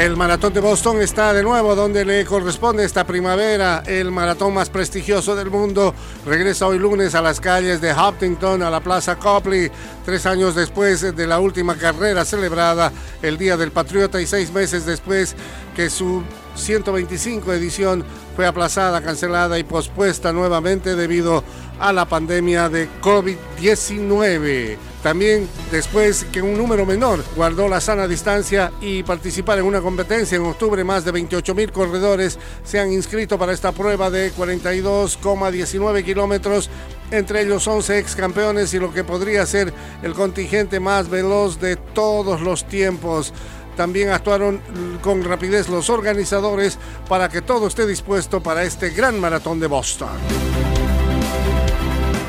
El maratón de Boston está de nuevo donde le corresponde esta primavera. El maratón más prestigioso del mundo regresa hoy lunes a las calles de Huntington, a la Plaza Copley, tres años después de la última carrera celebrada el Día del Patriota y seis meses después que su 125 edición fue aplazada, cancelada y pospuesta nuevamente debido a la pandemia de COVID-19. También después que un número menor guardó la sana distancia y participar en una competencia en octubre, más de 28 mil corredores se han inscrito para esta prueba de 42,19 kilómetros, entre ellos 11 ex campeones y lo que podría ser el contingente más veloz de todos los tiempos. También actuaron con rapidez los organizadores para que todo esté dispuesto para este gran maratón de Boston.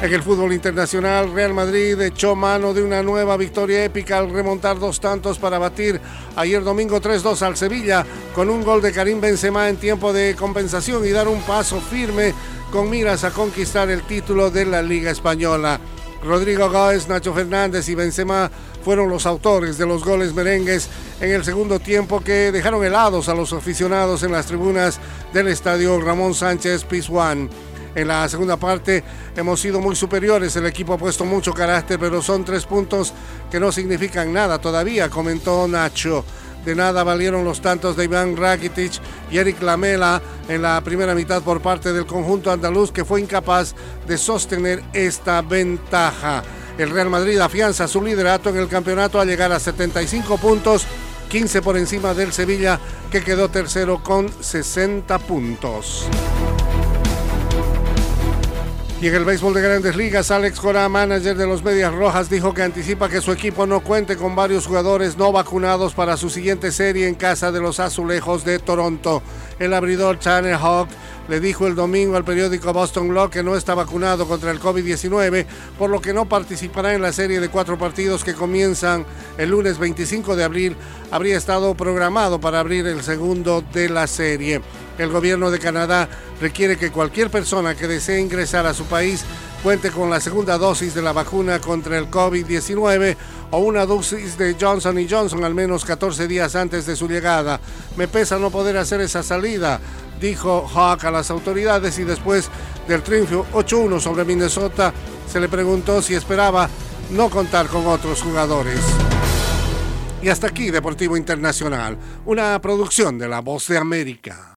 En el fútbol internacional, Real Madrid echó mano de una nueva victoria épica al remontar dos tantos para batir ayer domingo 3-2 al Sevilla con un gol de Karim Benzema en tiempo de compensación y dar un paso firme con miras a conquistar el título de la Liga Española. Rodrigo Góez, Nacho Fernández y Benzema fueron los autores de los goles merengues en el segundo tiempo que dejaron helados a los aficionados en las tribunas del estadio Ramón Sánchez Pizjuán. En la segunda parte hemos sido muy superiores, el equipo ha puesto mucho carácter, pero son tres puntos que no significan nada todavía, comentó Nacho. De nada valieron los tantos de Iván Rakitic y Eric Lamela en la primera mitad por parte del conjunto andaluz que fue incapaz de sostener esta ventaja. El Real Madrid afianza su liderato en el campeonato a llegar a 75 puntos, 15 por encima del Sevilla que quedó tercero con 60 puntos. Y en el béisbol de grandes ligas, Alex Cora, manager de los Medias Rojas, dijo que anticipa que su equipo no cuente con varios jugadores no vacunados para su siguiente serie en casa de los Azulejos de Toronto. El abridor Tanner Hawk le dijo el domingo al periódico Boston Globe que no está vacunado contra el COVID-19, por lo que no participará en la serie de cuatro partidos que comienzan el lunes 25 de abril. Habría estado programado para abrir el segundo de la serie. El gobierno de Canadá requiere que cualquier persona que desee ingresar a su país cuente con la segunda dosis de la vacuna contra el COVID-19 o una dosis de Johnson Johnson al menos 14 días antes de su llegada. Me pesa no poder hacer esa salida, dijo Hawk a las autoridades y después del triunfo 8-1 sobre Minnesota se le preguntó si esperaba no contar con otros jugadores. Y hasta aquí Deportivo Internacional, una producción de La Voz de América.